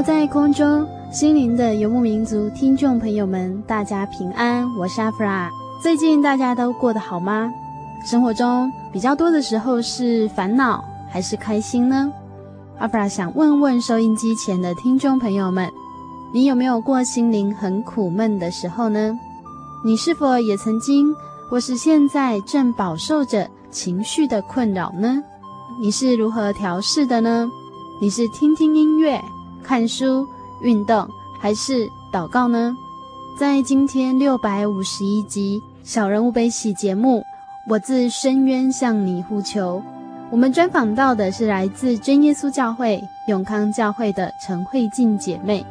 有在空中心灵的游牧民族听众朋友们，大家平安，我是阿弗拉。最近大家都过得好吗？生活中比较多的时候是烦恼还是开心呢？阿弗拉想问问收音机前的听众朋友们，你有没有过心灵很苦闷的时候呢？你是否也曾经或是现在正饱受着情绪的困扰呢？你是如何调试的呢？你是听听音乐？看书、运动还是祷告呢？在今天六百五十一集《小人物悲喜》节目，我自深渊向你呼求。我们专访到的是来自真耶稣教会永康教会的陈慧静姐妹。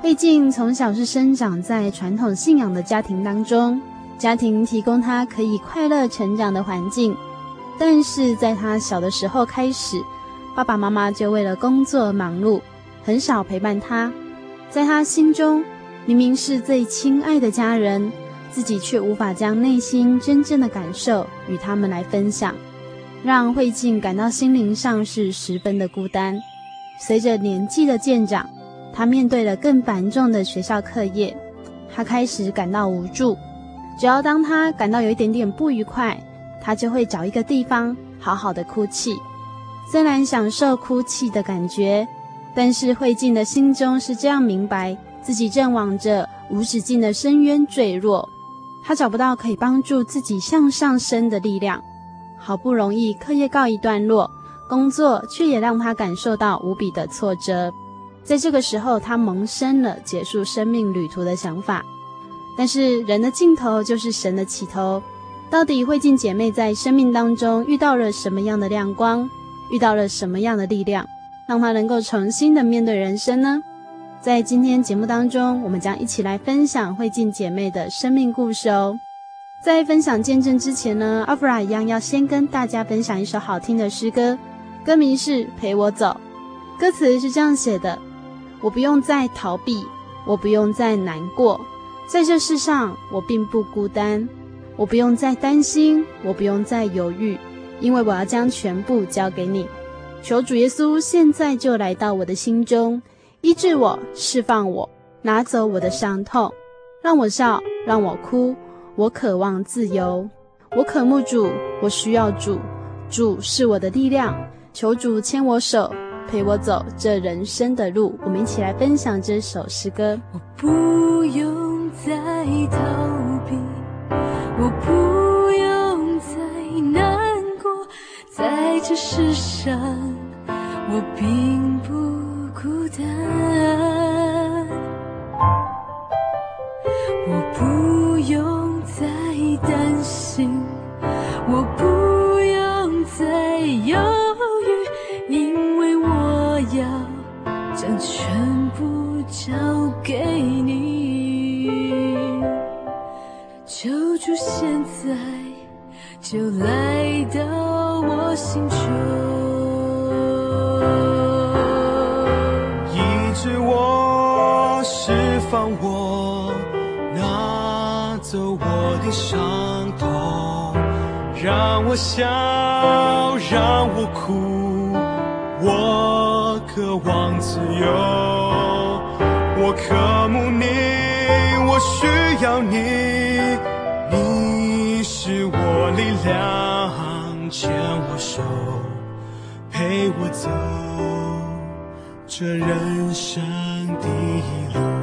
慧静从小是生长在传统信仰的家庭当中，家庭提供她可以快乐成长的环境，但是在她小的时候开始，爸爸妈妈就为了工作忙碌。很少陪伴他，在他心中，明明是最亲爱的家人，自己却无法将内心真正的感受与他们来分享，让慧静感到心灵上是十分的孤单。随着年纪的渐长，他面对了更繁重的学校课业，他开始感到无助。只要当他感到有一点点不愉快，他就会找一个地方好好的哭泣，虽然享受哭泣的感觉。但是慧静的心中是这样明白，自己正往着无止境的深渊坠落，她找不到可以帮助自己向上升的力量。好不容易课业告一段落，工作却也让她感受到无比的挫折。在这个时候，她萌生了结束生命旅途的想法。但是人的尽头就是神的起头，到底慧静姐妹在生命当中遇到了什么样的亮光，遇到了什么样的力量？让他能够重新的面对人生呢？在今天节目当中，我们将一起来分享慧静姐妹的生命故事哦。在分享见证之前呢，阿弗拉一样要先跟大家分享一首好听的诗歌，歌名是《陪我走》。歌词是这样写的：我不用再逃避，我不用再难过，在这世上我并不孤单。我不用再担心，我不用再犹豫，因为我要将全部交给你。求主耶稣现在就来到我的心中，医治我，释放我，拿走我的伤痛，让我笑，让我哭。我渴望自由，我渴慕主，我需要主，主是我的力量。求主牵我手，陪我走这人生的路。我们一起来分享这首诗歌。我不用再逃避，我不在这世上。我并不孤单，我不用再担心，我不用再犹豫，因为我要将全部交给你。求主现在就来到我心中。医治我，释放我，拿走我的伤痛，让我笑，让我哭，我渴望自由，我渴慕你，我需要你，你是我力量，牵我手，陪我走。这人生的路。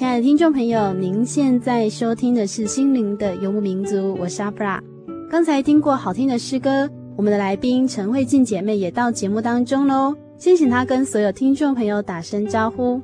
听众朋友，您现在收听的是《心灵的游牧民族》，我是阿布拉。刚才听过好听的诗歌，我们的来宾陈慧静姐妹也到节目当中喽。先请她跟所有听众朋友打声招呼。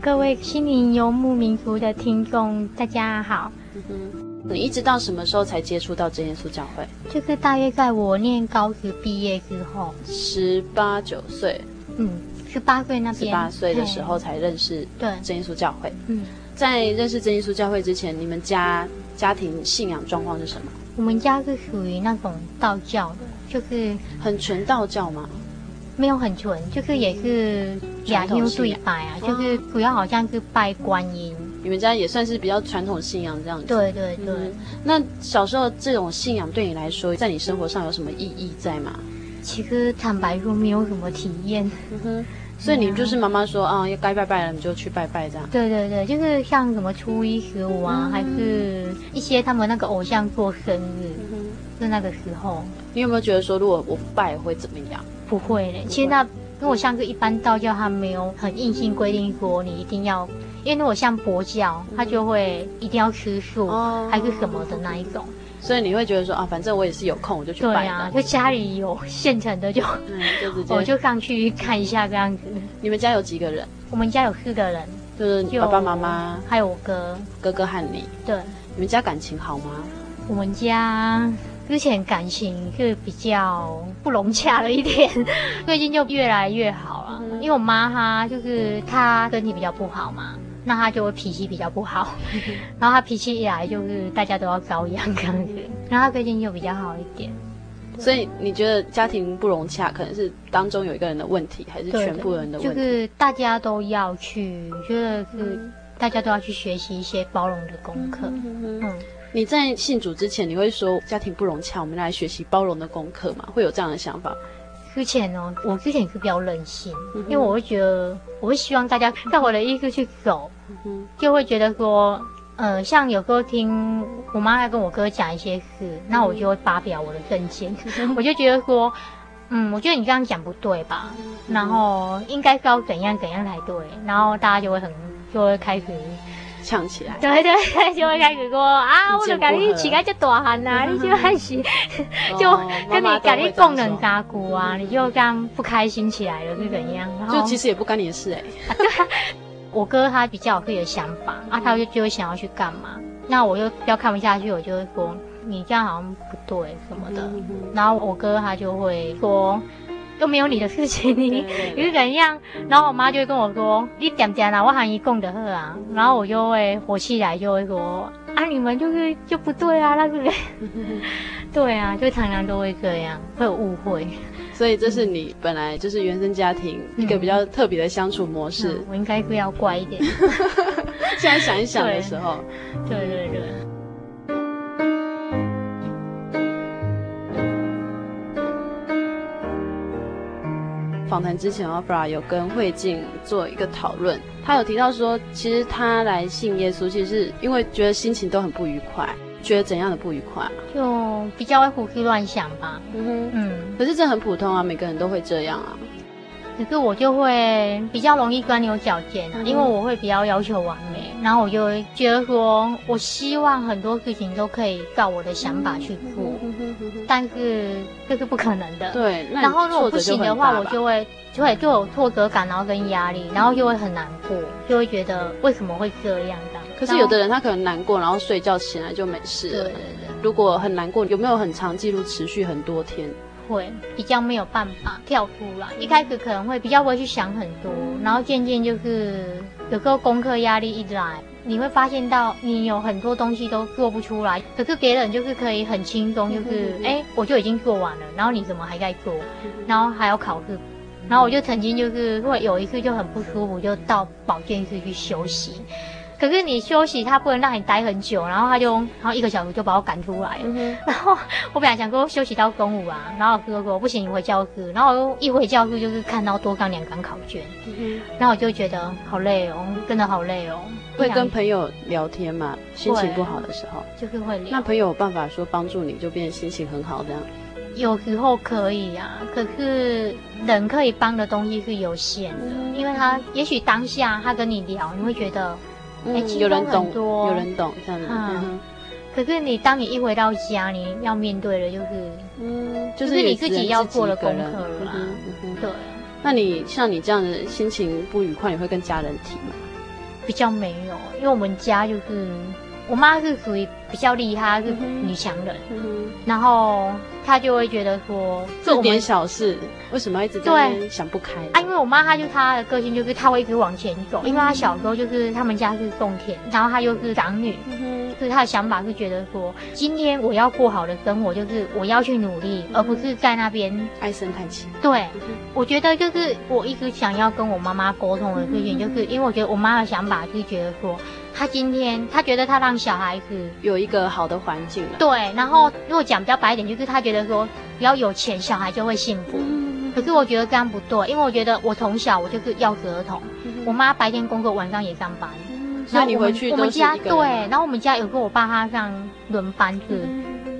各位《心灵游牧民族》的听众，大家好。嗯哼，你一直到什么时候才接触到真耶稣教会？就是大约在我念高职毕业之后，十八九岁。嗯，十八岁那边，十八岁的时候才认识对真耶稣教会。嗯。在认识真耶稣教会之前，你们家家庭信仰状况是什么？我们家是属于那种道教的，就是很纯道教吗？没有很纯，就是也是亚优对拜啊，就是主要好像是拜观音。你们家也算是比较传统信仰这样子。对对对。嗯、那小时候这种信仰对你来说，在你生活上有什么意义在吗？其实坦白说，没有什么体验。嗯哼。所以你就是妈妈说啊，要该拜拜了，你就去拜拜这样。对对对，就是像什么初一十五啊，嗯、还是一些他们那个偶像过生日，嗯、是那个时候。你有没有觉得说，如果我不拜会怎么样？不会嘞，其实那如果像是一般道教，他没有很硬性规定说你一定要，因为如果像佛教，他就会一定要吃素，嗯、还是什么的那一种。所以你会觉得说啊，反正我也是有空，我就去拜。对啊，就家里有现成的就，嗯，就直接 我就上去看一下这样子。你们家有几个人？我们家有四个人，就是你爸爸妈妈，还有我哥，哥哥和你。对，你们家感情好吗？我们家之前感情是比较不融洽了一点，最近就越来越好了。嗯、因为我妈她就是她身体比较不好嘛。那他就会脾气比较不好，然后他脾气一来就是大家都要遭殃这样子，然后他最近就比较好一点。所以你觉得家庭不融洽，可能是当中有一个人的问题，还是全部人的问题？就是大家都要去，觉得是大家都要去学习一些包容的功课。嗯，嗯，你在信主之前，你会说家庭不融洽，我们来学习包容的功课吗？会有这样的想法？之前哦，我之前是比较任性，嗯、因为我会觉得，我会希望大家照我的意思去走，就会觉得说，呃，像有时候听我妈在跟我哥讲一些事，嗯、那我就会发表我的政见，我就觉得说，嗯，我觉得你这样讲不对吧，嗯、然后应该是要怎样怎样才对，然后大家就会很就会开始。唱起来，对对对，就会开始说啊，我就跟你起来就大汉呐，你就开始就跟你跟你讲两三句啊，你就这样不开心起来了是怎样？就其实也不干你的事哎。对，我哥他比较有自己的想法啊，他就就会想要去干嘛，那我就比较看不下去，我就会说，你这样好像不对什么的。然后我哥他就会说。又没有你的事情，你你是怎样？然后我妈就会跟我说：“你点点啦，我喊一共的喝啊。”然后我就会火气来，就会说：“啊，你们就是就不对啊，那个人。”对啊，就常常都会这样，会有误会。所以这是你本来就是原生家庭一个比较特别的相处模式。嗯、我应该是要乖一点。现在想一想的时候，对对对。对访谈之前，Afra 有跟慧静做一个讨论，他有提到说，其实他来信耶稣，其实是因为觉得心情都很不愉快，觉得怎样的不愉快？就比较会胡思乱想吧。嗯哼，嗯，可是这很普通啊，每个人都会这样啊。可是我就会比较容易钻牛角尖啊，嗯、因为我会比较要求完美，然后我就会觉得说，我希望很多事情都可以照我的想法去做，但是这是不可能的。对，然后如果不行的话，我就会就会就有挫折感，然后跟压力，然后就会很难过，就会觉得为什么会这样的。可是有的人他可能难过，然后睡觉起来就没事了。对对对。如果很难过，有没有很长记录持续很多天？会比较没有办法跳出来，一开始可能会比较不会去想很多，然后渐渐就是有时候功课压力一来，你会发现到你有很多东西都做不出来，可是别人就是可以很轻松，就是哎，我就已经做完了，然后你怎么还在做？然后还要考试，然后我就曾经就是会有一次就很不舒服，就到保健室去休息。可是你休息，他不能让你待很久，然后他就，然后一个小时就把我赶出来。嗯、然后我本来想说休息到中午啊，然后哥哥说不行，你回教室。然后一回教室就是看到多刚两张考卷，嗯、然后我就觉得好累哦，真的好累哦。会跟朋友聊天嘛？心情不好的时候，就是会聊。那朋友有办法说帮助你就变心情很好这样？有时候可以啊，可是人可以帮的东西是有限的，嗯、因为他也许当下他跟你聊，你会觉得。哎，嗯、有人懂，有人懂这样子。嗯，可是你当你一回到家，你要面对的就是，嗯，就是你自己要做的功课了。嗯嗯、对。那你像你这样的心情不愉快，你会跟家人提吗？比较没有，因为我们家就是我妈是属于比较厉害，是女强人，然后。她就会觉得说，这点小事为什么要一直在想不开啊？因为我妈，她就她的个性就是她会一直往前走。因为她小时候就是他们家是种田，然后她又是长女，所以她的想法是觉得说，今天我要过好的生活，就是我要去努力，嗯、而不是在那边唉声叹气。对，嗯、我觉得就是我一直想要跟我妈妈沟通的事情，就是因为我觉得我妈的想法是觉得说，她今天他觉得他让小孩子有一个好的环境了。对，然后如果讲比较白一点，就是他觉得。说比较有钱，小孩就会幸福。可是我觉得这样不对，因为我觉得我从小我就是要子儿童。我妈白天工作，晚上也上班。那你回去我们家对，然后我们家有个我爸他上轮班是，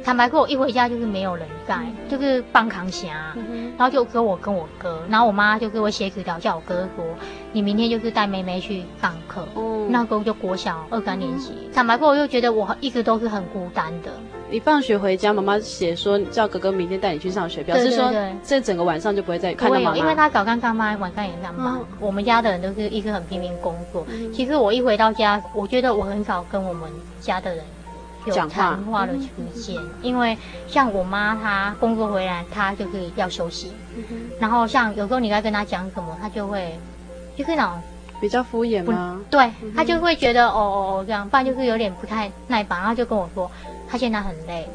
坦白说，我一回家就是没有人在，就是帮扛虾。然后就只有我跟我哥，然后我妈就给我写纸条，叫我哥说，你明天就是带妹妹去上课。那时候就国小二三年级。坦白说，我就觉得我一直都是很孤单的。你放学回家，妈妈写说叫哥哥明天带你去上学，表示说这整个晚上就不会再看到妈妈。因为他早上上班，晚上也上班。嗯、我们家的人都是一直很拼命工作。嗯、其实我一回到家，我觉得我很少跟我们家的人有谈话的时间，嗯、因为像我妈她工作回来，她就是要休息。然后像有时候你在跟她讲什么，她就会就是那种比较敷衍吗？对，她就会觉得哦哦哦这样，不然就是有点不太耐烦，然后就跟我说。她现在很累，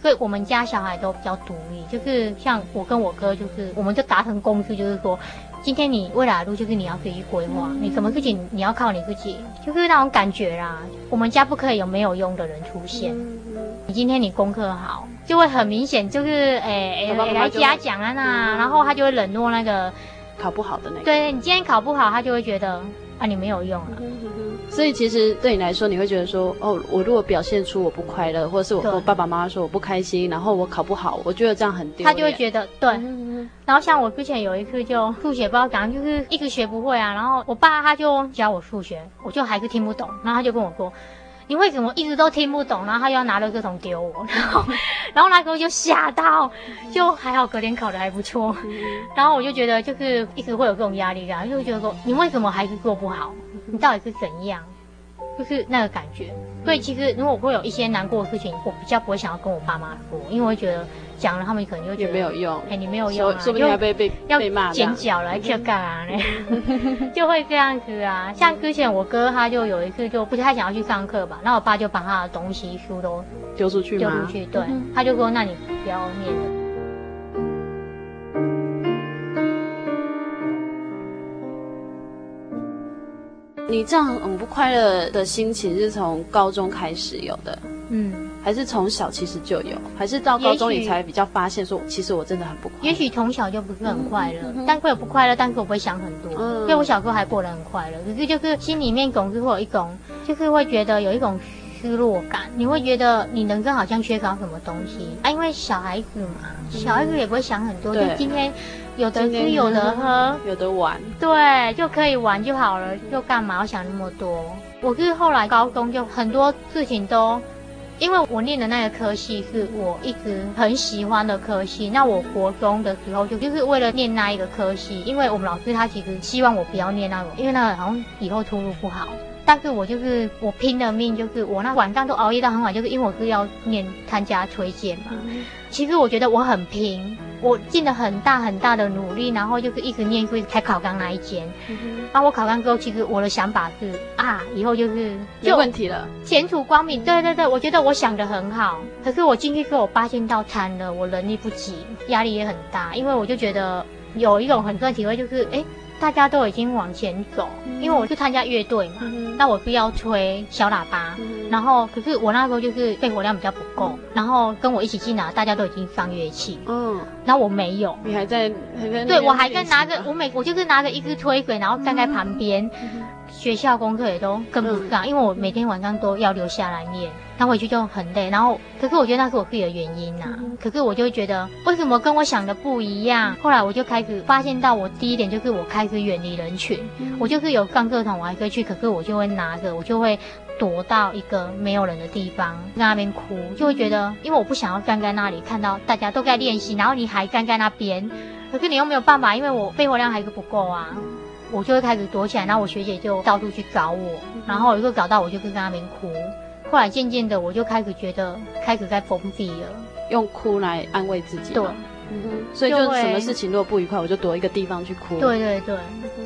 所以我们家小孩都比较独立，就是像我跟我哥，就是我们就达成共识，就是说，今天你未来的路就是你要自己去规划，你什么事情你要靠你自己，就是那种感觉啦。我们家不可以有没有用的人出现。你今天你功课好，就会很明显，就是诶诶来嘉奖啊那，然后他就会冷落那个考不好的那个。对，你今天考不好，他就会觉得。啊，你没有用了。所以其实对你来说，你会觉得说，哦，我如果表现出我不快乐，或者是我跟我爸爸妈妈说我不开心，然后我考不好，我觉得这样很丢脸。他就会觉得对。然后像我之前有一次就数学不知道讲，就是一直学不会啊，然后我爸他就教我数学，我就还是听不懂，然后他就跟我说。你为什么一直都听不懂？然后他又要拿了个桶丢我，然后，然后那时候就吓到，就还好隔天考的还不错，然后我就觉得就是一直会有这种压力感，就觉得说你为什么还是做不好？你到底是怎样？就是那个感觉。所以其实如果会有一些难过的事情，我比较不会想要跟我爸妈说，因为我会觉得讲了他们可能就觉得没有用，哎、欸，你没有用、啊，说不定要被被要剪脚来去干嘛呢，就会这样子啊。像之前我哥他就有一次就不太想要去上课吧，然后我爸就把他的东西书都丢出去丢出去，对，他就说那你不要念了。你这样很不快乐的心情是从高中开始有的，嗯，还是从小其实就有，还是到高中你才比较发现说，其实我真的很不快乐。也许从小就不是很快乐，嗯、但会有不快乐，但是我不会想很多，嗯、因为我小时候还过得很快乐，可是就是心里面总是会有一种，就是会觉得有一种失落感，你会觉得你人生好像缺少什么东西啊，因为小孩子嘛，小孩子也不会想很多，就今天。有的吃，有的 喝，有的玩，对，就可以玩就好了，就干嘛要想那么多？我是后来高中就很多事情都，因为我念的那个科系是我一直很喜欢的科系。那我国中的时候就就是为了念那一个科系，因为我们老师他其实希望我不要念那个，因为那个好像以后出路不好。但是我就是我拼了命，就是我那晚上都熬夜到很晚，就是因为我是要念参加推荐嘛。嗯、其实我觉得我很拼，我尽了很大很大的努力，然后就是一直念书才考上那一间。嗯、啊，我考上之后，其实我的想法是啊，以后就是就没问题了，前途光明。对对对，我觉得我想的很好。可是我进去之后，我发现到惨了，我能力不及，压力也很大，因为我就觉得有一种很深体会，就是哎。诶大家都已经往前走，因为我去参加乐队嘛，嗯、那我必要吹小喇叭，嗯、然后可是我那时候就是肺活量比较不够，嗯、然后跟我一起进来，大家都已经放乐器，嗯，然后我没有，你还在，还在对我还在拿着，我每我就是拿着一支吹嘴，然后站在旁边。学校功课也都跟不上，因为我每天晚上都要留下来念，他回去就很累。然后，可是我觉得那是我自己的原因呐、啊。可是我就会觉得，为什么跟我想的不一样？后来我就开始发现到，我第一点就是我开始远离人群。我就是有上课堂，我还可以去，可是我就会拿着，我就会躲到一个没有人的地方，在那边哭，就会觉得，因为我不想要站在那里看到大家都在练习，然后你还站在那边，可是你又没有办法，因为我肺活量还是不够啊。我就会开始躲起来，然后我学姐就到处去找我，然后有时候找到我就跟在那边哭。后来渐渐的，我就开始觉得开始在封闭了，用哭来安慰自己。对，嗯哼，所以就什么事情如果不愉快，我就躲一个地方去哭。对对对，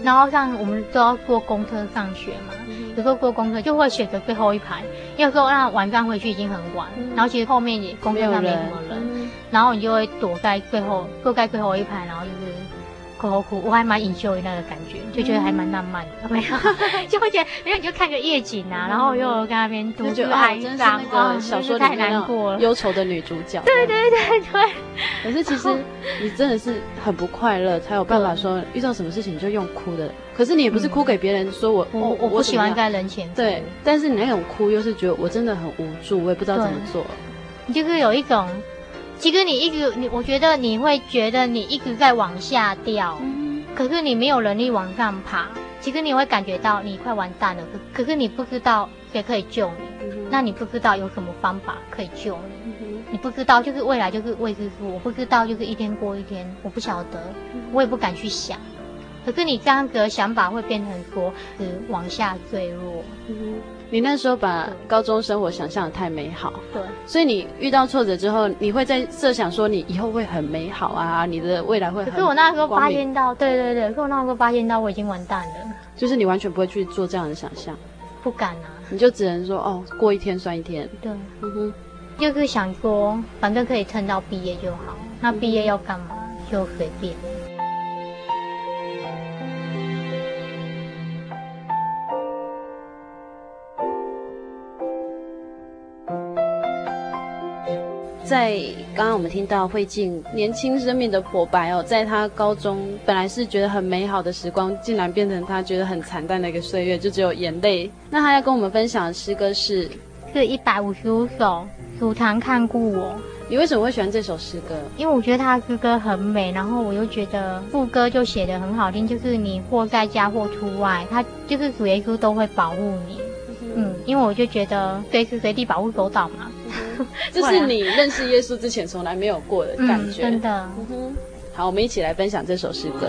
然后像我们都要坐公车上学嘛，有时候坐公车就会选择最后一排，有时候那晚上回去已经很晚，然后其实后面也公车上没什么人，然后你就会躲在最后，坐在最后一排，然后就是。哭哭，我还蛮 enjoy 那个感觉，就觉得还蛮浪漫的，没有，就会觉得，没有你就看个夜景啊，然后又在那边独自哀伤，个小说太难过了，忧愁的女主角。对对对对。可是其实你真的是很不快乐，才有办法说遇到什么事情就用哭的。可是你也不是哭给别人说我我我不喜欢在人前。对，但是你那种哭又是觉得我真的很无助，我也不知道怎么做。你就是有一种。其实你一直你，我觉得你会觉得你一直在往下掉，嗯、可是你没有能力往上爬。其实你会感觉到你快完蛋了，可可是你不知道谁可以救你，嗯、那你不知道有什么方法可以救你，嗯、你不知道就是未来就是未知数，我不知道就是一天过一天，我不晓得，嗯、我也不敢去想。可是你这样子的想法会变成说是往下坠落。嗯你那时候把高中生活想象得太美好，对，所以你遇到挫折之后，你会在设想说你以后会很美好啊，你的未来会很。可是我那时候发现到，对对对，可是我那时候发现到我已经完蛋了。就是你完全不会去做这样的想象，不敢啊，你就只能说哦，过一天算一天。对，嗯哼，就是想说，反正可以撑到毕业就好，那毕业要干嘛？就随便。在刚刚我们听到慧静年轻生命的剖白哦，在他高中本来是觉得很美好的时光，竟然变成他觉得很惨淡的一个岁月，就只有眼泪。那他要跟我们分享的诗歌是是一百五十五首，数常看顾我。你为什么会喜欢这首诗歌？因为我觉得他的诗歌很美，然后我又觉得副歌就写得很好听，就是你或在家或出外，他就是主耶稣都会保护你。嗯，因为我就觉得随时随地保护狗岛嘛。这是你认识耶稣之前从来没有过的感觉，嗯、真的。好，我们一起来分享这首诗歌。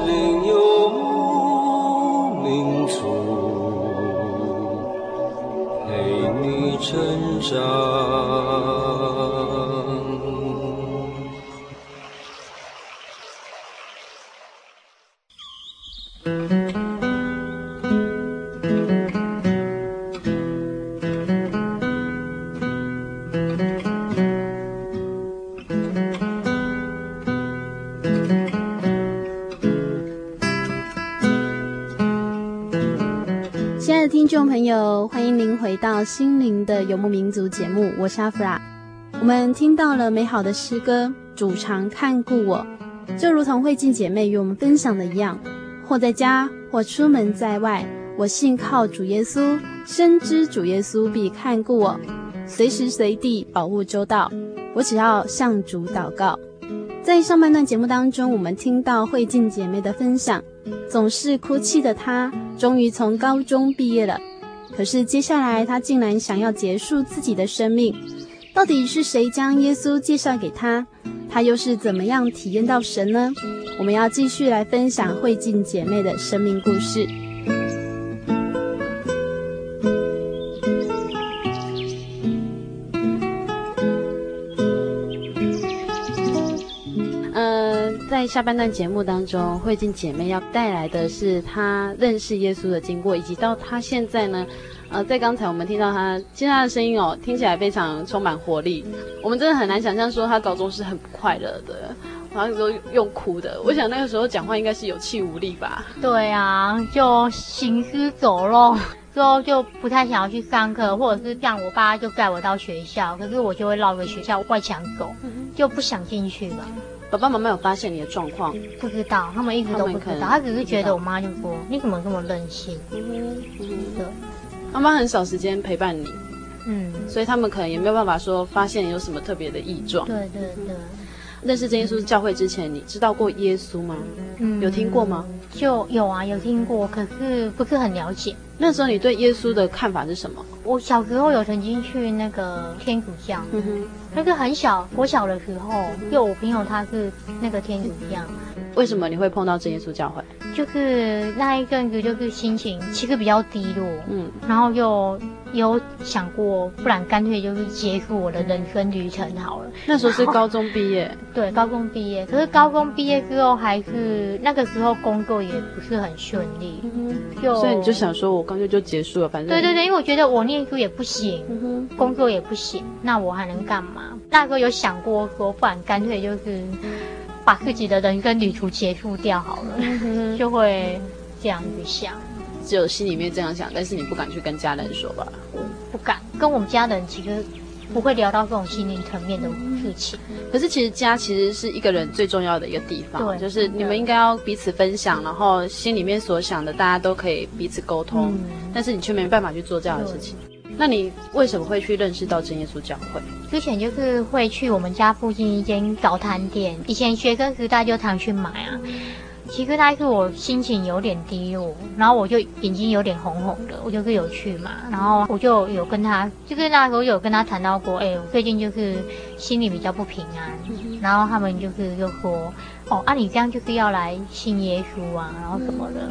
到心灵的游牧民族节目，我是阿弗拉。我们听到了美好的诗歌，主常看顾我，就如同慧静姐妹与我们分享的一样，或在家，或出门在外，我信靠主耶稣，深知主耶稣必看顾我，随时随地保护周到。我只要向主祷告。在上半段节目当中，我们听到慧静姐妹的分享，总是哭泣的她，终于从高中毕业了。可是接下来，他竟然想要结束自己的生命。到底是谁将耶稣介绍给他？他又是怎么样体验到神呢？我们要继续来分享慧静姐妹的生命故事。下半段节目当中，慧静姐妹要带来的是她认识耶稣的经过，以及到她现在呢，呃，在刚才我们听到她，其实她的声音哦，听起来非常充满活力。我们真的很难想象说她高中是很不快乐的，然后都用哭的。我想那个时候讲话应该是有气无力吧？对啊，就行尸走肉，之后就不太想要去上课，或者是这样我爸就带我到学校，可是我就会绕个学校外墙走，就不想进去了。爸爸妈妈有发现你的状况？不知道，他们一直都不知道。他，他只是觉得我妈就说：“你怎么这么任性？”嗯嗯，对。妈妈很少时间陪伴你，嗯，所以他们可能也没有办法说发现你有什么特别的异状。对对对。认识真耶稣教会之前，你知道过耶稣吗？嗯，有听过吗？就有啊，有听过，可是不是很了解。那时候你对耶稣的看法是什么？我小时候有曾经去那个天主教，嗯哼，那个很小，我小的时候，就我朋友他是那个天主教。为什么你会碰到真耶稣教会？就是那一阵子，就是心情其实比较低落，嗯，然后又有想过，不然干脆就是结束我的人生旅程好了。那时候是高中毕业，对，高中毕业。可是高中毕业之后，还是那个时候工作也不是很顺利，嗯，就所以你就想说，我干脆就结束了，反正对对对，因为我觉得我念书也不行，嗯，工作也不行，那我还能干嘛？那时候有想过说，不然干脆就是。把自己的人生旅途结束掉好了，嗯、就会这样子想，只有心里面这样想，但是你不敢去跟家人说吧？不敢，跟我们家人其实不会聊到这种心灵层面的事情。可是其实家其实是一个人最重要的一个地方，对，就是你们应该要彼此分享，然后心里面所想的大家都可以彼此沟通，嗯、但是你却没办法去做这样的事情。那你为什么会去认识到真耶稣教会？之前就是会去我们家附近一间早餐店，以前学生时代就常去买啊。其实那一次我心情有点低落，然后我就眼睛有点红红的，我就是有去嘛，然后我就有跟他，就是那时候有跟他谈到过，哎、欸，我最近就是心里比较不平安，然后他们就是就说，哦，啊你这样就是要来信耶稣啊，然后什么的，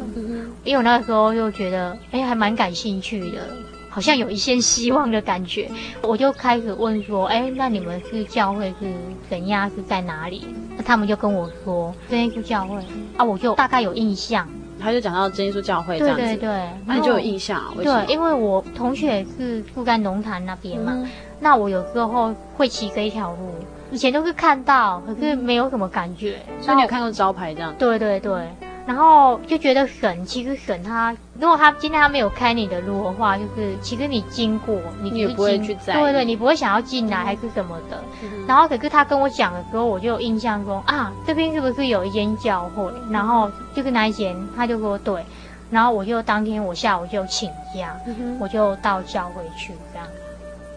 因为我那个时候就觉得，哎、欸，还蛮感兴趣的。好像有一线希望的感觉，我就开始问说：“哎、欸，那你们是教会是怎样？是在哪里？”那他们就跟我说：“真耶稣教会。”啊，我就大概有印象。他就讲到真耶稣教会这样子，对对对，那你就有印象。对，因为我同学是住在龙潭那边嘛，嗯、那我有时候会骑这一条路，以前都是看到，可是没有什么感觉。所以你有看过招牌这样？对对对。然后就觉得神，其实神他，如果他今天他没有开你的路的话，就是其实你经过，你，你也不会去对对，你不会想要进来还是什么的。嗯、然后可是他跟我讲的时候，我就有印象说啊，这边是不是有一间教会？然后就是那一间，他就说对。然后我就当天我下午就请假，嗯、我就到教会去这样。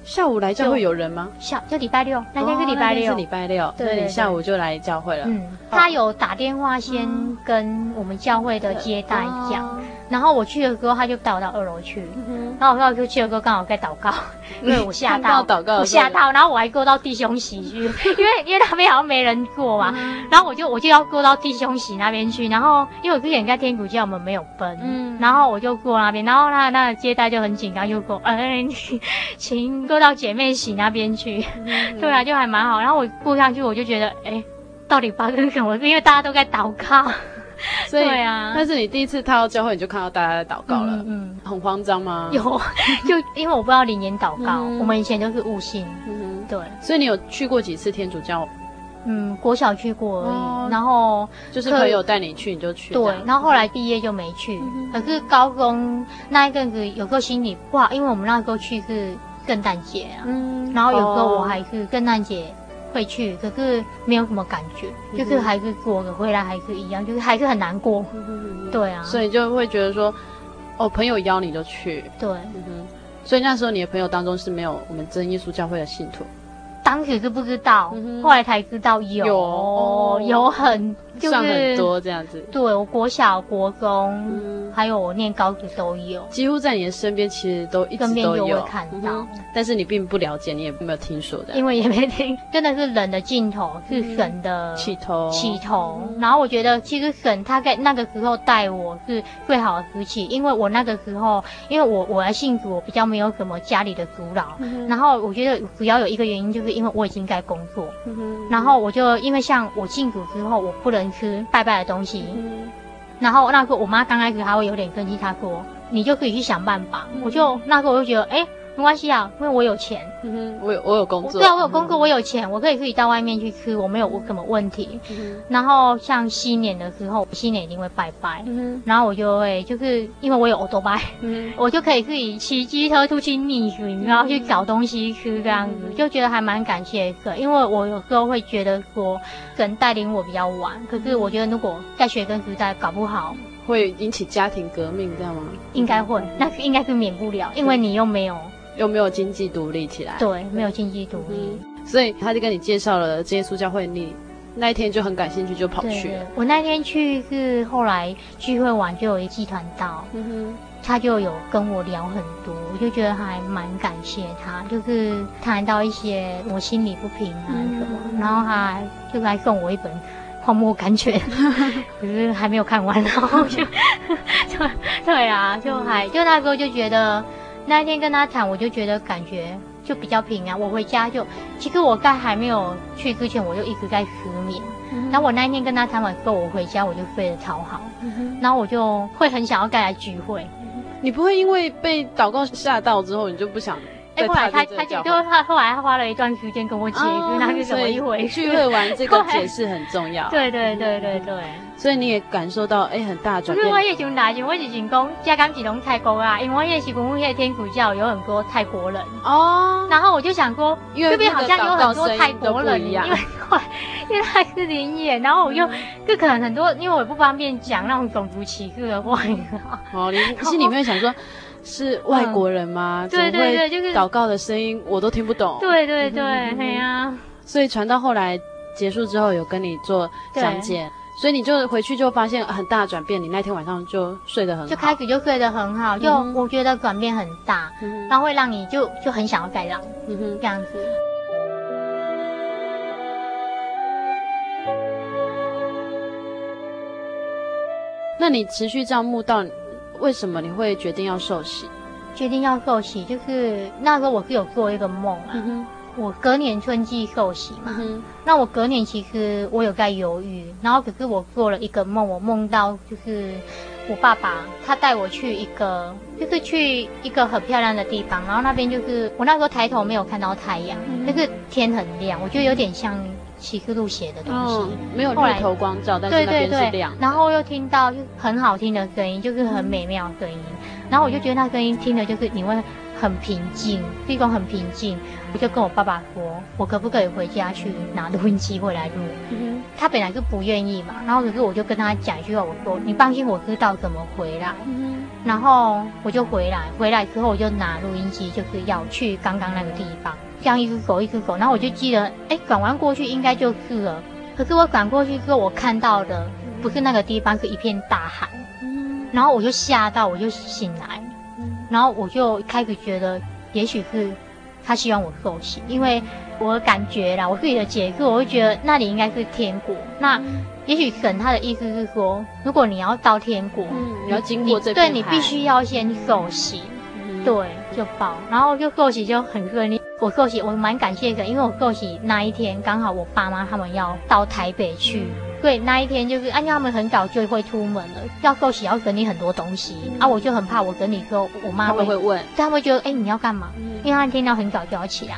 下午来教会有人吗？下就礼拜六，那天是礼拜六，哦、是礼拜六，对，你下午就来教会了。嗯，他有打电话先跟我们教会的接待讲。哦然后我去的时候，他就带我到二楼去。嗯、然后我到就去的时候，刚好在祷告，因为我吓到，到祷告我吓到。然后我还过到弟兄席去，因为因为那边好像没人过嘛。嗯、然后我就我就要过到弟兄席那边去。然后因为我之前在天主教，我们没有分。嗯。然后我就过那边，然后那那个接待就很紧张，就过：“嗯，请过到姐妹席那边去。嗯”对啊，就还蛮好。然后我过上去，我就觉得，哎，到底发生什么事？因为大家都在祷告。所以对啊，但是你第一次踏到教会，你就看到大家在祷告了，嗯，嗯，很慌张吗？有，就因为我不知道灵言祷告，嗯、我们以前都是悟性，嗯，对。所以你有去过几次天主教？嗯，国小去过而已，哦、然后就是朋友带你去，你就去。对，然后后来毕业就没去。嗯、可是高中那一阵子，有个心理不好，因为我们那时候去是圣诞节啊，嗯，然后有时候我还是圣诞节。会去，可是没有什么感觉，嗯、就是还是过了回来还是一样，就是还是很难过。嗯、对啊，所以就会觉得说，哦，朋友邀你就去。对，嗯哼。所以那时候你的朋友当中是没有我们真耶稣教会的信徒。当时是不知道，嗯、后来才知道有。有、哦、有很。就是、算很多这样子，对，我国小、国中，嗯，还有我念高职都有，几乎在你的身边，其实都一直都有。看到、嗯，但是你并不了解，你也没有听说的，因为也没听，真的是人的尽头是神的起头，起头。然后我觉得，其实神他在那个时候带我是最好的时期，因为我那个时候，因为我我的性格我比较没有什么家里的阻扰、嗯，然后我觉得主要有一个原因，就是因为我已经在工作，嗯、然后我就因为像我进组之后，我不能。吃拜拜的东西，嗯、然后那时候我妈刚开始还会有点生气，她说：“你就可以去想办法。嗯”我就那时候我就觉得，哎、欸。没关系啊，因为我有钱，嗯哼，我有我有工作，对啊，我有工作，我有钱，我可以自己到外面去吃，我没有什么问题。嗯、然后像新年的时候，新年一定会拜拜，嗯、然后我就会就是因为我有欧多拜，嗯，我就可以自己骑机车出去觅食，然后去找东西吃这样子，嗯、就觉得还蛮感谢的。因为我有时候会觉得说，神带领我比较晚，可是我觉得如果在学生时代搞不好，会引起家庭革命，这样吗？应该会，那应该是免不了，因为你又没有。又没有经济独立起来，对，没有经济独立，所以他就跟你介绍了这些耶稣教会，你那一天就很感兴趣，就跑去了。我那天去是后来聚会完就有一集团到，嗯哼，他就有跟我聊很多，我就觉得还蛮感谢他，就是谈到一些我心里不平啊什么，嗯、然后他就来送我一本《泡沫甘泉》，可是还没有看完，然后就就 对啊，就还就那时候就觉得。那一天跟他谈，我就觉得感觉就比较平安。我回家就，其实我在还没有去之前，我就一直在失眠。嗯、然后我那一天跟他谈完之后，我回家我就睡得超好。嗯、然后我就会很想要再来聚会。你不会因为被祷告吓到之后，你就不想？哎、欸，后来他他就他后来他花了一段时间跟我解释、哦、那是怎么一回事。聚会完这个 解释很重要。对对对对对。所以你也感受到哎、欸、很大转变。因为我也想来，我是想讲，加刚启动泰国啊，因为我也是公会天主教有很多泰国人哦。然后我就想说，这边好像有很多泰国人，因为 因为他是灵演，然后我就就可能很多，因为我也不方便讲那种种族歧视的话。哦，你心里面想说。是外国人吗？嗯、对对对，就是祷告的声音，我都听不懂。对对对，对呀、啊。所以传到后来结束之后，有跟你做讲解，所以你就回去就发现很大转变。你那天晚上就睡得很好，就开始就睡得很好，就我觉得转变很大，然、嗯、后会让你就就很想要再来，嗯哼，这样子。那你持续这样慕道。为什么你会决定要受洗？决定要受洗，就是那时候我是有做一个梦啊。嗯、我隔年春季受洗嘛、嗯。那我隔年其实我有在犹豫，然后可是我做了一个梦，我梦到就是我爸爸他带我去一个，就是去一个很漂亮的地方，然后那边就是我那时候抬头没有看到太阳，嗯、就是天很亮，我觉得有点像。启示录写的东西、哦，没有日头光照，但是那边是亮的。对对对，然后又听到就很好听的声音，就是很美妙的声音、嗯。然后我就觉得那声音听的就是你会很平静，地方很平静。我就跟我爸爸说，我可不可以回家去拿录音机回来录、嗯？他本来就不愿意嘛。然后可是我就跟他讲一句话，我说你放心，我知道怎么回来、嗯。然后我就回来，回来之后我就拿录音机，就是要去刚刚那个地方。这样一直走，一直走，然后我就记得，哎，转弯过去应该就是了。可是我转过去之后，我看到的不是那个地方，是一片大海。嗯。然后我就吓到，我就醒来。嗯。然后我就开始觉得，也许是他希望我受洗，因为我的感觉啦，我自己的解释，我会觉得那里应该是天国。那也许神他的意思是说，如果你要到天国，嗯，你要经过这对，你必须要先受洗。嗯。对，就报，然后就受洗就很顺利。我受洗，我蛮感谢的，因为我受洗那一天刚好我爸妈他们要到台北去，对，那一天就是按照他们很早就会出门了，要受洗要整理很多东西，啊，我就很怕我整理之后我妈会会问，他们会觉得哎、欸、你要干嘛？因为他那天要很早就要起来，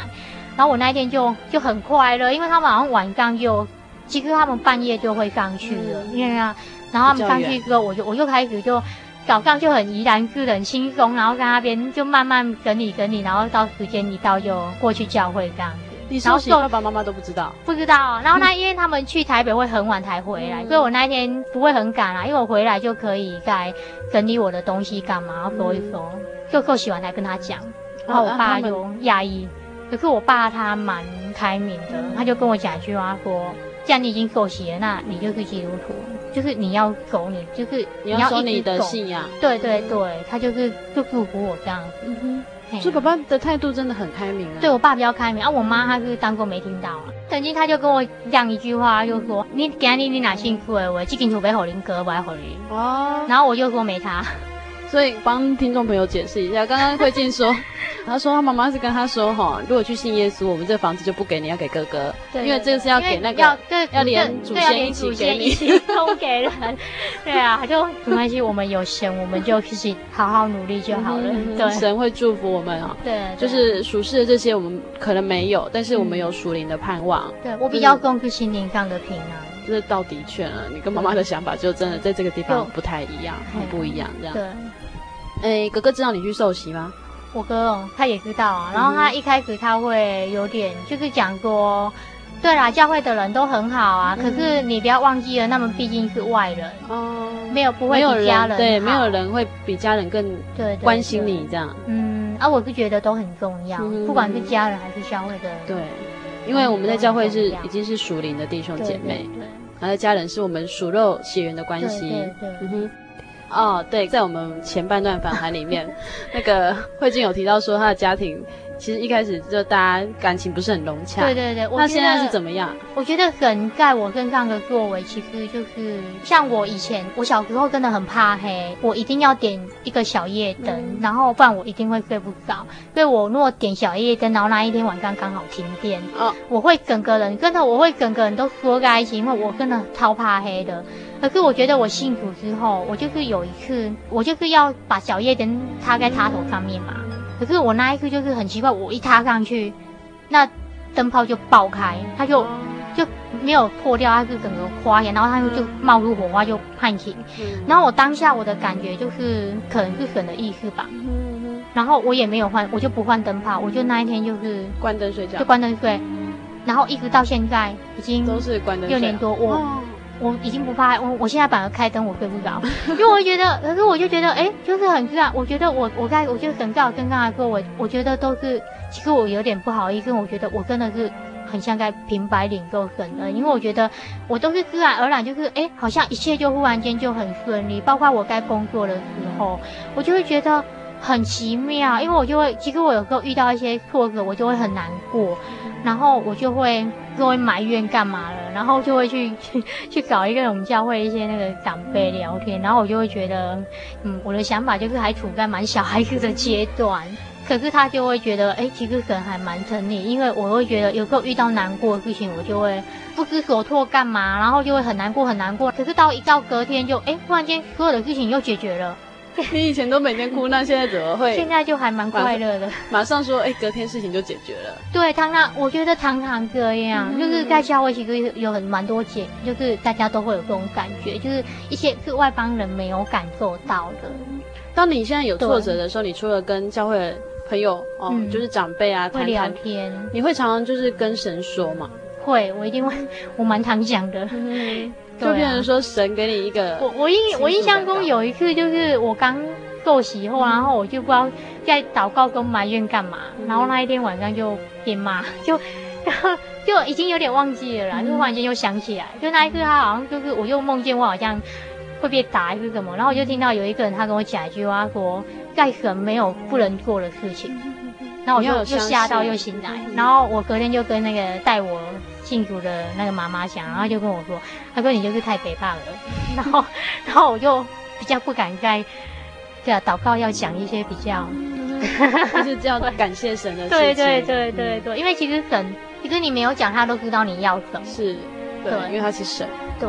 然后我那一天就就很快乐，因为他们好像晚上就，其实他们半夜就会上去了，因为啊，然后他们上去之后，我就我就开始就。早上就很怡然自得、很轻松，然后在那边就慢慢整理整理，然后到时间一到就过去教会这样子。你受洗，爸爸妈妈都不知道？不知道。然后那，因为他们去台北会很晚才回来，嗯、所以我那天不会很赶啊，因为我回来就可以再整理我的东西干嘛，然后收一收。就够洗完才跟他讲，然后我爸就讶异。可是我爸他蛮开明的，他就跟我讲一句话说：“既然你已经受洗了，那你就是基督徒，就是你要走你，就是你要走你的信仰。”对对对，他就是就祝福我这样子。嗯哼。所以爸爸的态度真的很开明啊！对我爸比较开明啊，我妈她是当过没听到啊。曾经他就跟我讲一句话，就说：“你给你你哪幸福的？我这间厝要给恁哥，不要给你。”哦。然后我就说没差。所以帮听众朋友解释一下，刚刚慧静说，她说她妈妈是跟她说哈，如果去信耶稣，我们这房子就不给你，要给哥哥，对，因为这个是要给那个要要连祖先一起给你，都给人。对啊，他就没关系，我们有神，我们就自己好好努力就好了。对，神会祝福我们啊。对，就是属世的这些我们可能没有，但是我们有属灵的盼望。对，我比较重视心灵上的平安。这倒的确了，你跟妈妈的想法就真的在这个地方不太一样，很不一样这样。对。哎，哥哥知道你去受洗吗？我哥哦，他也知道啊。然后他一开始他会有点，就是讲说，对啦，教会的人都很好啊。可是你不要忘记了，他们毕竟是外人哦，没有不会比家人对，没有人会比家人更对关心你这样。嗯，啊，我是觉得都很重要，不管是家人还是教会的人。对，因为我们在教会是已经是属灵的弟兄姐妹，然后家人是我们属肉血缘的关系。对对，嗯哼。哦，对，在我们前半段访谈里面，那个慧静有提到说，他的家庭其实一开始就大家感情不是很融洽。对对对，那现在是怎么样？我觉得神在我身上的作为，其实就是像我以前，我小时候真的很怕黑，我一定要点一个小夜灯，嗯、然后不然我一定会睡不着。所以我如果点小夜灯，然后那一天晚上刚好停电，哦，我会整个人真的，我会整个人都缩在一起，因为我真的超怕黑的。可是我觉得我幸福之后，我就是有一次，我就是要把小夜灯插在插头上面嘛。可是我那一次就是很奇怪，我一插上去，那灯泡就爆开，它就就没有破掉，它是整个花眼，然后它就就冒出火花就判刑。然后我当下我的感觉就是可能是神的意思吧。然后我也没有换，我就不换灯泡，我就那一天就是关灯睡觉，就关灯睡。然后一直到现在已经都是关灯六年多，我。我已经不怕，我我现在反而开灯，我睡不着，因为我觉得，可是我就觉得，哎，就是很自然。我觉得我我在，我就等在我跟刚才说，我我觉得都是，其实我有点不好意思，我觉得我真的是很像在平白领受神的，因为我觉得我都是自然而然，就是哎，好像一切就忽然间就很顺利，包括我该工作的时候，我就会觉得很奇妙，因为我就会，其实我有时候遇到一些挫折，我就会很难过，然后我就会。就会埋怨干嘛了，然后就会去 去去找一个我们教会一些那个长辈聊天，然后我就会觉得，嗯，我的想法就是还处在蛮小孩子的阶段，可是他就会觉得，哎，其实可能还蛮疼你，因为我会觉得有时候遇到难过的事情，我就会不知所措干嘛，然后就会很难过很难过，可是到一到隔天就，哎，忽然间所有的事情又解决了。你以前都每天哭，那现在怎么会？现在就还蛮快乐的。马上说，哎，隔天事情就解决了。对，常常我觉得常常这样，嗯、就是在教会其实有很蛮多解，就是大家都会有这种感觉，就是一些是外邦人没有感受到的。当你现在有挫折的时候，你除了跟教会的朋友哦，嗯、就是长辈啊会聊天，你会常常就是跟神说嘛？会，我一定会，我蛮常讲的。嗯就变成说神给你一个，我我印我印象中有一次就是我刚受洗后，然后我就不知道在祷告跟埋怨干嘛，然后那一天晚上就变骂，就然后 就已经有点忘记了啦，就忽然间又想起来，就那一次他好像就是我又梦见我好像会被打还是什么，然后我就听到有一个人他跟我讲一句话说，在神没有不能做的事情，然后我就就吓到又醒来，然后我隔天就跟那个带我。信主的那个妈妈讲，然后就跟我说：“他说你就是太肥胖了。”然后，然后我就比较不敢再对啊祷告，要讲一些比较，就是这样感谢神的事情。对对对对对，因为其实神，其实你没有讲，他都知道你要什么。是，对，因为他是神。对。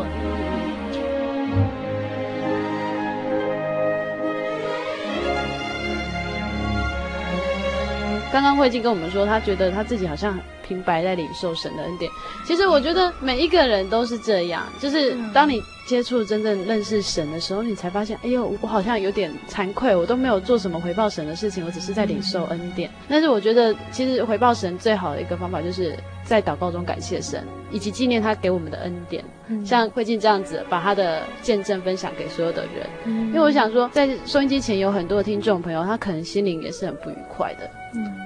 刚刚慧静跟我们说，她觉得她自己好像。平白在领受神的恩典，其实我觉得每一个人都是这样，就是当你接触真正认识神的时候，你才发现，哎呦，我好像有点惭愧，我都没有做什么回报神的事情，我只是在领受恩典。但是我觉得，其实回报神最好的一个方法，就是在祷告中感谢神，以及纪念他给我们的恩典。像慧静这样子，把他的见证分享给所有的人。因为我想说，在收音机前有很多的听众朋友，他可能心灵也是很不愉快的。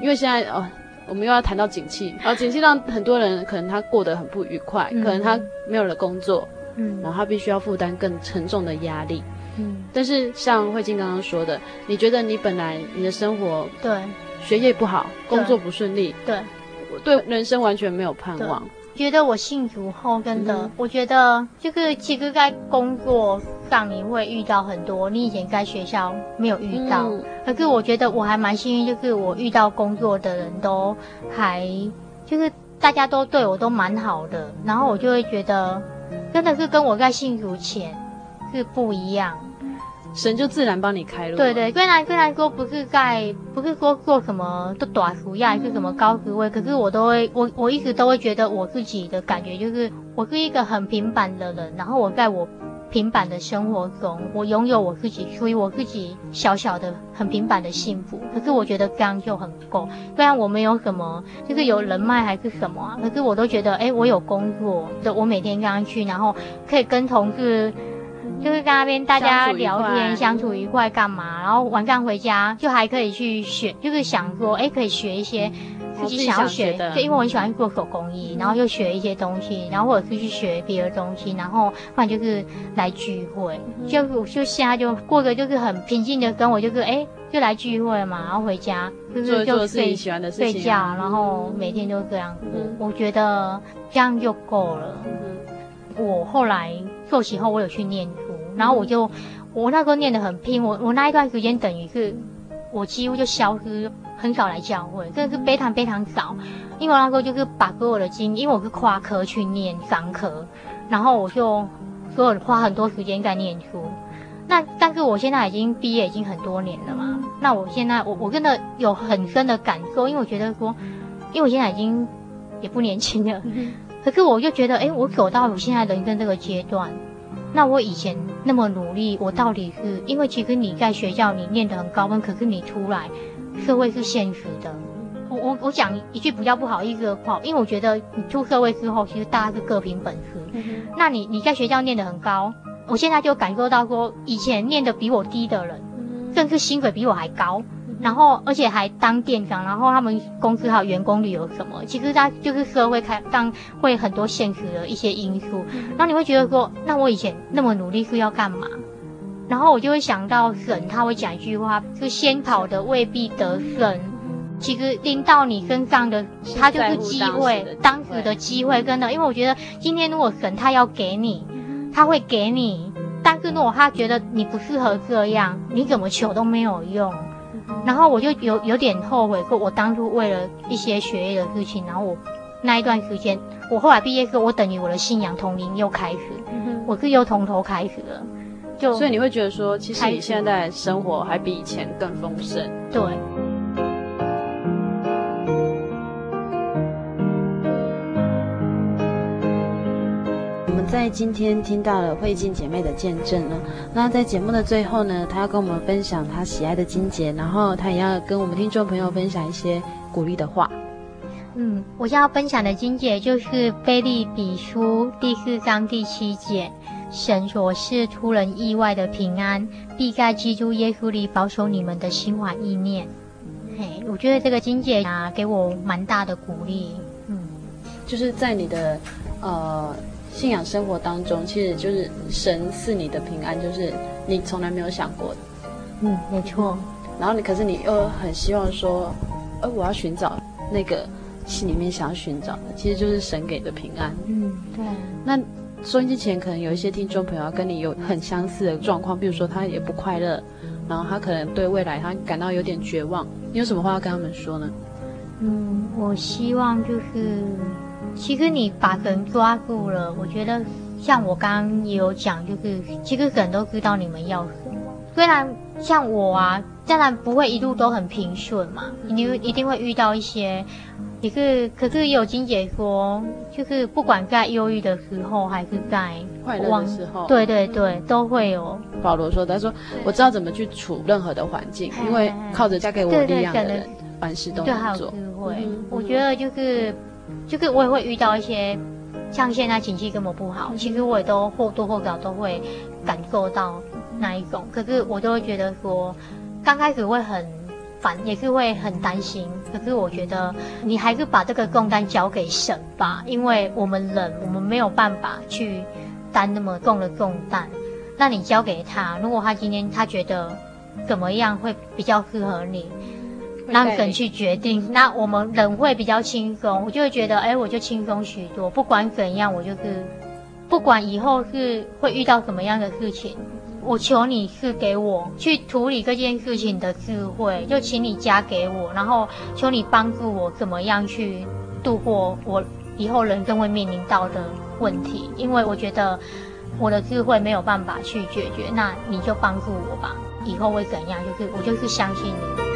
因为现在哦。我们又要谈到景气，然后景气让很多人可能他过得很不愉快，嗯、可能他没有了工作，嗯，然后他必须要负担更沉重的压力，嗯。但是像慧静刚刚说的，你觉得你本来你的生活对。学业不好，工作不顺利，对，对。人生完全没有盼望。觉得我信主后，真的，嗯、我觉得就是其实，在工作上你会遇到很多你以前在学校没有遇到。嗯、可是我觉得我还蛮幸运，就是我遇到工作的人都还，就是大家都对我都蛮好的，然后我就会觉得，真的是跟我在信主前是不一样。神就自然帮你开路。对对，虽然虽然说不是在，不是说做什么都短途呀，还是什么高职位，可是我都会，我我一直都会觉得我自己的感觉就是，我是一个很平凡的人，然后我在我平凡的生活中，我拥有我自己属于我自己小小的很平凡的幸福。可是我觉得这样就很够，虽然我没有什么，就是有人脉还是什么，可是我都觉得，哎，我有工作，我每天这样去，然后可以跟同事。就是跟那边大家聊天，相处愉快干嘛？然后晚上回家就还可以去学，就是想说，哎，可以学一些自己想要学的。就因为我很喜欢做手工艺，然后又学一些东西，然后或者是去学别的东西，然后不然就是来聚会。就就现在就过着就是很平静的跟我，就是哎，就来聚会嘛，然后回家就是就睡睡觉，然后每天都这样过。我觉得这样就够了。我后来受洗后，我有去念书，然后我就，我那时候念得很拼，我我那一段时间等于是，我几乎就消失，很少来教会，真的是非常非常少，因为我那时候就是把所有的精，因为我是跨科去念商科，然后我就所有花很多时间在念书，那但是我现在已经毕业已经很多年了嘛，那我现在我我真的有很深的感受，因为我觉得说，因为我现在已经也不年轻了。可是我就觉得，哎，我走到我现在人生这个阶段，那我以前那么努力，我到底是因为其实你在学校你念得很高分，可是你出来，社会是现实的。我我我讲一句比较不好意思的话，因为我觉得你出社会之后，其实大家是各凭本事。嗯、那你你在学校念得很高，我现在就感受到说，以前念得比我低的人，甚至薪水比我还高。然后，而且还当店长，然后他们公司还有员工旅游什么，其实他就是社会开当会很多现实的一些因素。然后你会觉得说，那我以前那么努力是要干嘛？然后我就会想到神，他会讲一句话，是先跑的未必得胜。其实拎到你身上的，他就是机会，当时的机会，真的。因为我觉得今天如果神他要给你，他会给你，但是如果他觉得你不适合这样，你怎么求都没有用。然后我就有有点后悔，说我当初为了一些学业的事情，然后我那一段时间，我后来毕业之后，我等于我的信仰从零又开始，我是又从头开始了。就所以你会觉得说，其实你现在生活还比以前更丰盛。对。在今天听到了慧静姐妹的见证呢，那在节目的最后呢，她要跟我们分享她喜爱的金节，然后她也要跟我们听众朋友分享一些鼓励的话。嗯，我要分享的金节就是腓立比书第四章第七节：神所是出人意外的平安，必在基督耶稣里保守你们的心怀意念。嘿，我觉得这个金姐啊，给我蛮大的鼓励。嗯，就是在你的呃。信仰生活当中，其实就是神赐你的平安，就是你从来没有想过的。嗯，没错。然后你，可是你又很希望说，呃，我要寻找那个心里面想要寻找的，其实就是神给的平安。嗯，对。那收音机前可能有一些听众朋友跟你有很相似的状况，比如说他也不快乐，然后他可能对未来他感到有点绝望。你有什么话要跟他们说呢？嗯，我希望就是。其实你把神抓住了，我觉得像我刚刚也有讲，就是其实神都知道你们要什么。虽然像我啊，当然不会一路都很平顺嘛，你一定会遇到一些，也是可是也有金姐说，就是不管在忧郁的时候，还是在快乐的时候，对对对，都会有。保罗说：“他说我知道怎么去处任何的环境，因为靠着嫁给我力量的人，凡事都能做。”智慧，我觉得就是。就是我也会遇到一些，像现在经济根本不好，其实我也都或多或少都会感受到那一种。可是我都会觉得说，刚开始会很烦，也是会很担心。可是我觉得你还是把这个重担交给神吧，因为我们人我们没有办法去担那么重的重担。那你交给他，如果他今天他觉得怎么样会比较适合你，让神去决定，那我们人会比较轻松，我就会觉得，哎，我就轻松许多。不管怎样，我就是不管以后是会遇到什么样的事情，我求你是给我去处理这件事情的智慧，就请你加给我，然后求你帮助我怎么样去度过我以后人生会面临到的问题，因为我觉得。我的智慧没有办法去解决，那你就帮助我吧。以后会怎样？就是我就是相信你。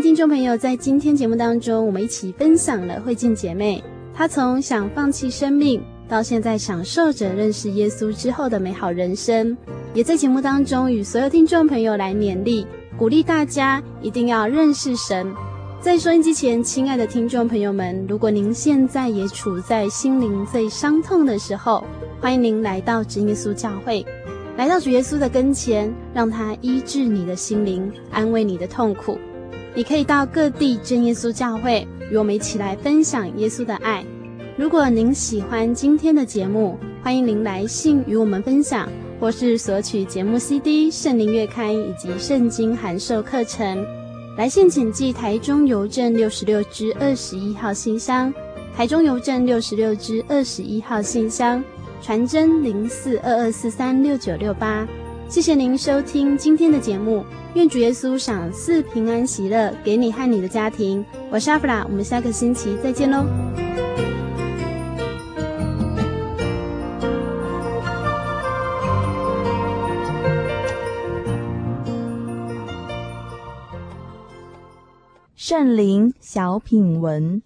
听众朋友，在今天节目当中，我们一起分享了慧静姐妹，她从想放弃生命，到现在享受着认识耶稣之后的美好人生，也在节目当中与所有听众朋友来勉励。鼓励大家一定要认识神。在收音机前，亲爱的听众朋友们，如果您现在也处在心灵最伤痛的时候，欢迎您来到真耶稣教会，来到主耶稣的跟前，让他医治你的心灵，安慰你的痛苦。你可以到各地真耶稣教会，与我们一起来分享耶稣的爱。如果您喜欢今天的节目，欢迎您来信与我们分享。或是索取节目 CD、圣灵月刊以及圣经函授课程，来信请寄台中邮政六十六支二十一号信箱，台中邮政六十六支二十一号信箱，传真零四二二四三六九六八。谢谢您收听今天的节目，愿主耶稣赏赐平安喜乐给你和你的家庭。我是阿弗拉，我们下个星期再见喽。圣灵小品文。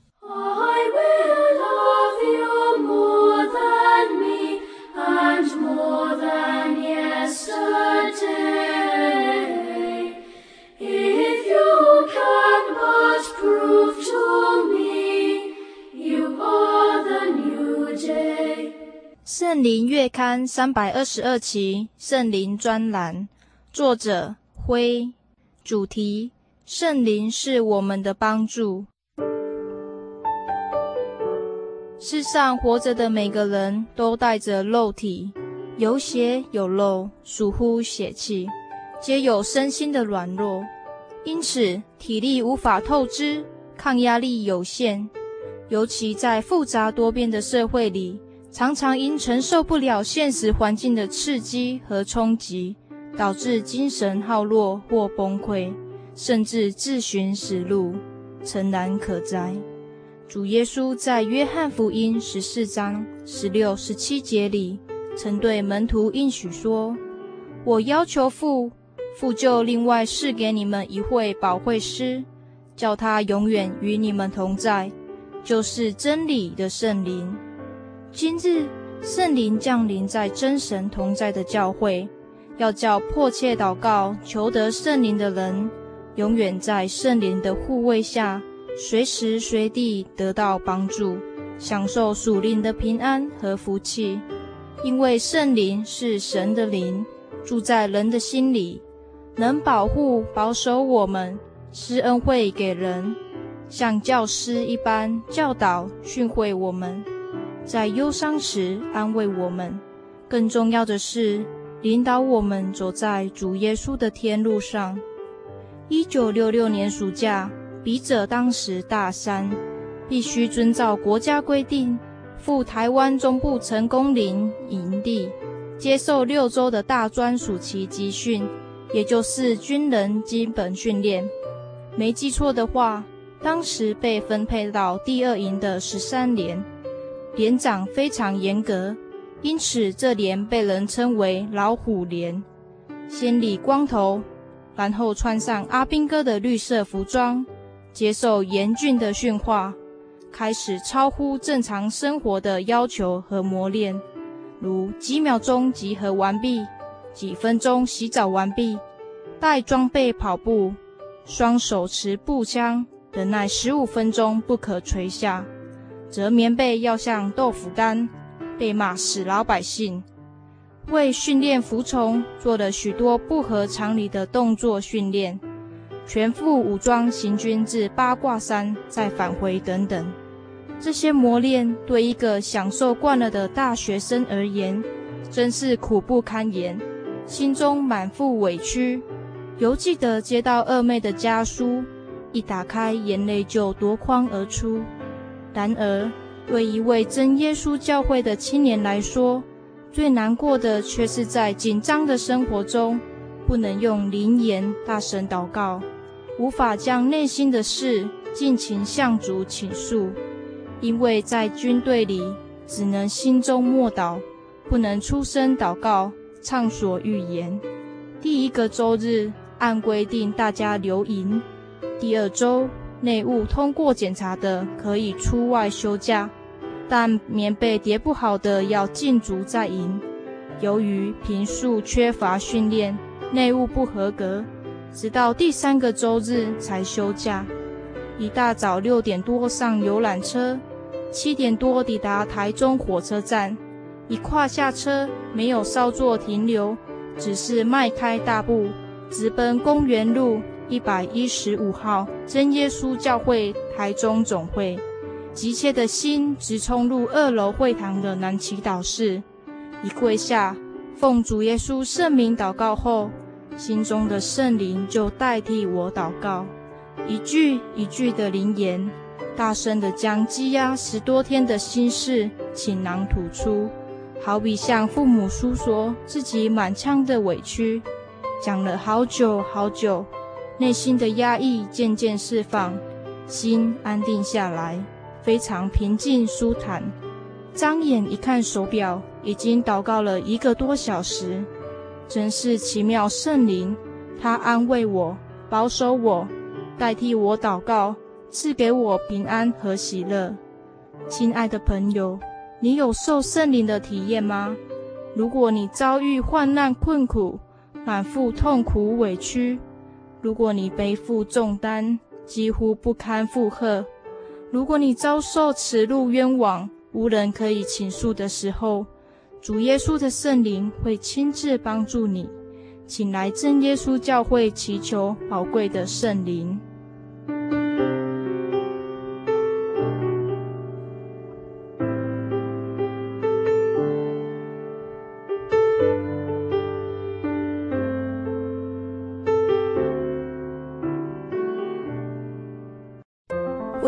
月刊三百二十二期圣灵专栏，作者辉，主题。圣灵是我们的帮助。世上活着的每个人都带着肉体，有血有肉，属乎血气，皆有身心的软弱，因此体力无法透支，抗压力有限。尤其在复杂多变的社会里，常常因承受不了现实环境的刺激和冲击，导致精神耗弱或崩溃。甚至自寻死路，诚然可哉。主耶稣在约翰福音十四章十六、十七节里，曾对门徒应许说：“我要求父，父就另外赐给你们一位保惠师，叫他永远与你们同在，就是真理的圣灵。今日圣灵降临在真神同在的教会，要叫迫切祷告求得圣灵的人。”永远在圣灵的护卫下，随时随地得到帮助，享受属灵的平安和福气。因为圣灵是神的灵，住在人的心里，能保护保守我们，施恩惠给人，像教师一般教导训诲我们，在忧伤时安慰我们。更重要的是，领导我们走在主耶稣的天路上。一九六六年暑假，笔者当时大三，必须遵照国家规定，赴台湾中部成功林营地，接受六周的大专暑期集训，也就是军人基本训练。没记错的话，当时被分配到第二营的十三连，连长非常严格，因此这连被人称为“老虎连”，先理光头。然后穿上阿兵哥的绿色服装，接受严峻的训话，开始超乎正常生活的要求和磨练，如几秒钟集合完毕，几分钟洗澡完毕，带装备跑步，双手持步枪，忍耐十五分钟不可垂下。折棉被要像豆腐干，被骂死老百姓。为训练服从，做了许多不合常理的动作训练，全副武装行军至八卦山，再返回等等。这些磨练对一个享受惯了的大学生而言，真是苦不堪言，心中满腹委屈。犹记得接到二妹的家书，一打开，眼泪就夺眶而出。然而，对一位真耶稣教会的青年来说，最难过的却是在紧张的生活中，不能用灵言大声祷告，无法将内心的事尽情向主倾诉。因为在军队里，只能心中默祷，不能出声祷告、畅所欲言。第一个周日，按规定大家留营；第二周，内务通过检查的可以出外休假，但棉被叠不好的要禁足在营。由于平素缺乏训练，内务不合格，直到第三个周日才休假。一大早六点多上游览车。七点多抵达台中火车站，一跨下车，没有稍作停留，只是迈开大步，直奔公园路一百一十五号真耶稣教会台中总会，急切的心直冲入二楼会堂的南祈祷室，一跪下，奉主耶稣圣名祷告后，心中的圣灵就代替我祷告，一句一句的灵言。大声地将积压十多天的心事倾囊吐出，好比向父母诉说自己满腔的委屈，讲了好久好久，内心的压抑渐渐释放，心安定下来，非常平静舒坦。张眼一看手表，已经祷告了一个多小时，真是奇妙圣灵，他安慰我，保守我，代替我祷告。赐给我平安和喜乐，亲爱的朋友，你有受圣灵的体验吗？如果你遭遇患难困苦，满腹痛苦委屈；如果你背负重担，几乎不堪负荷；如果你遭受耻辱冤枉，无人可以倾诉的时候，主耶稣的圣灵会亲自帮助你，请来真耶稣教会祈求宝贵的圣灵。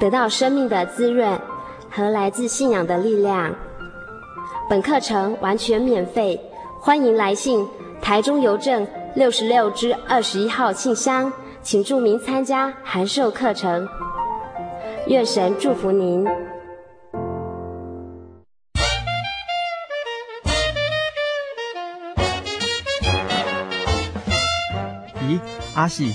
得到生命的滋润和来自信仰的力量。本课程完全免费，欢迎来信台中邮政六十六支二十一号信箱，请注明参加函授课程。愿神祝福您。咦，阿喜，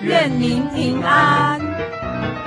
愿您平安。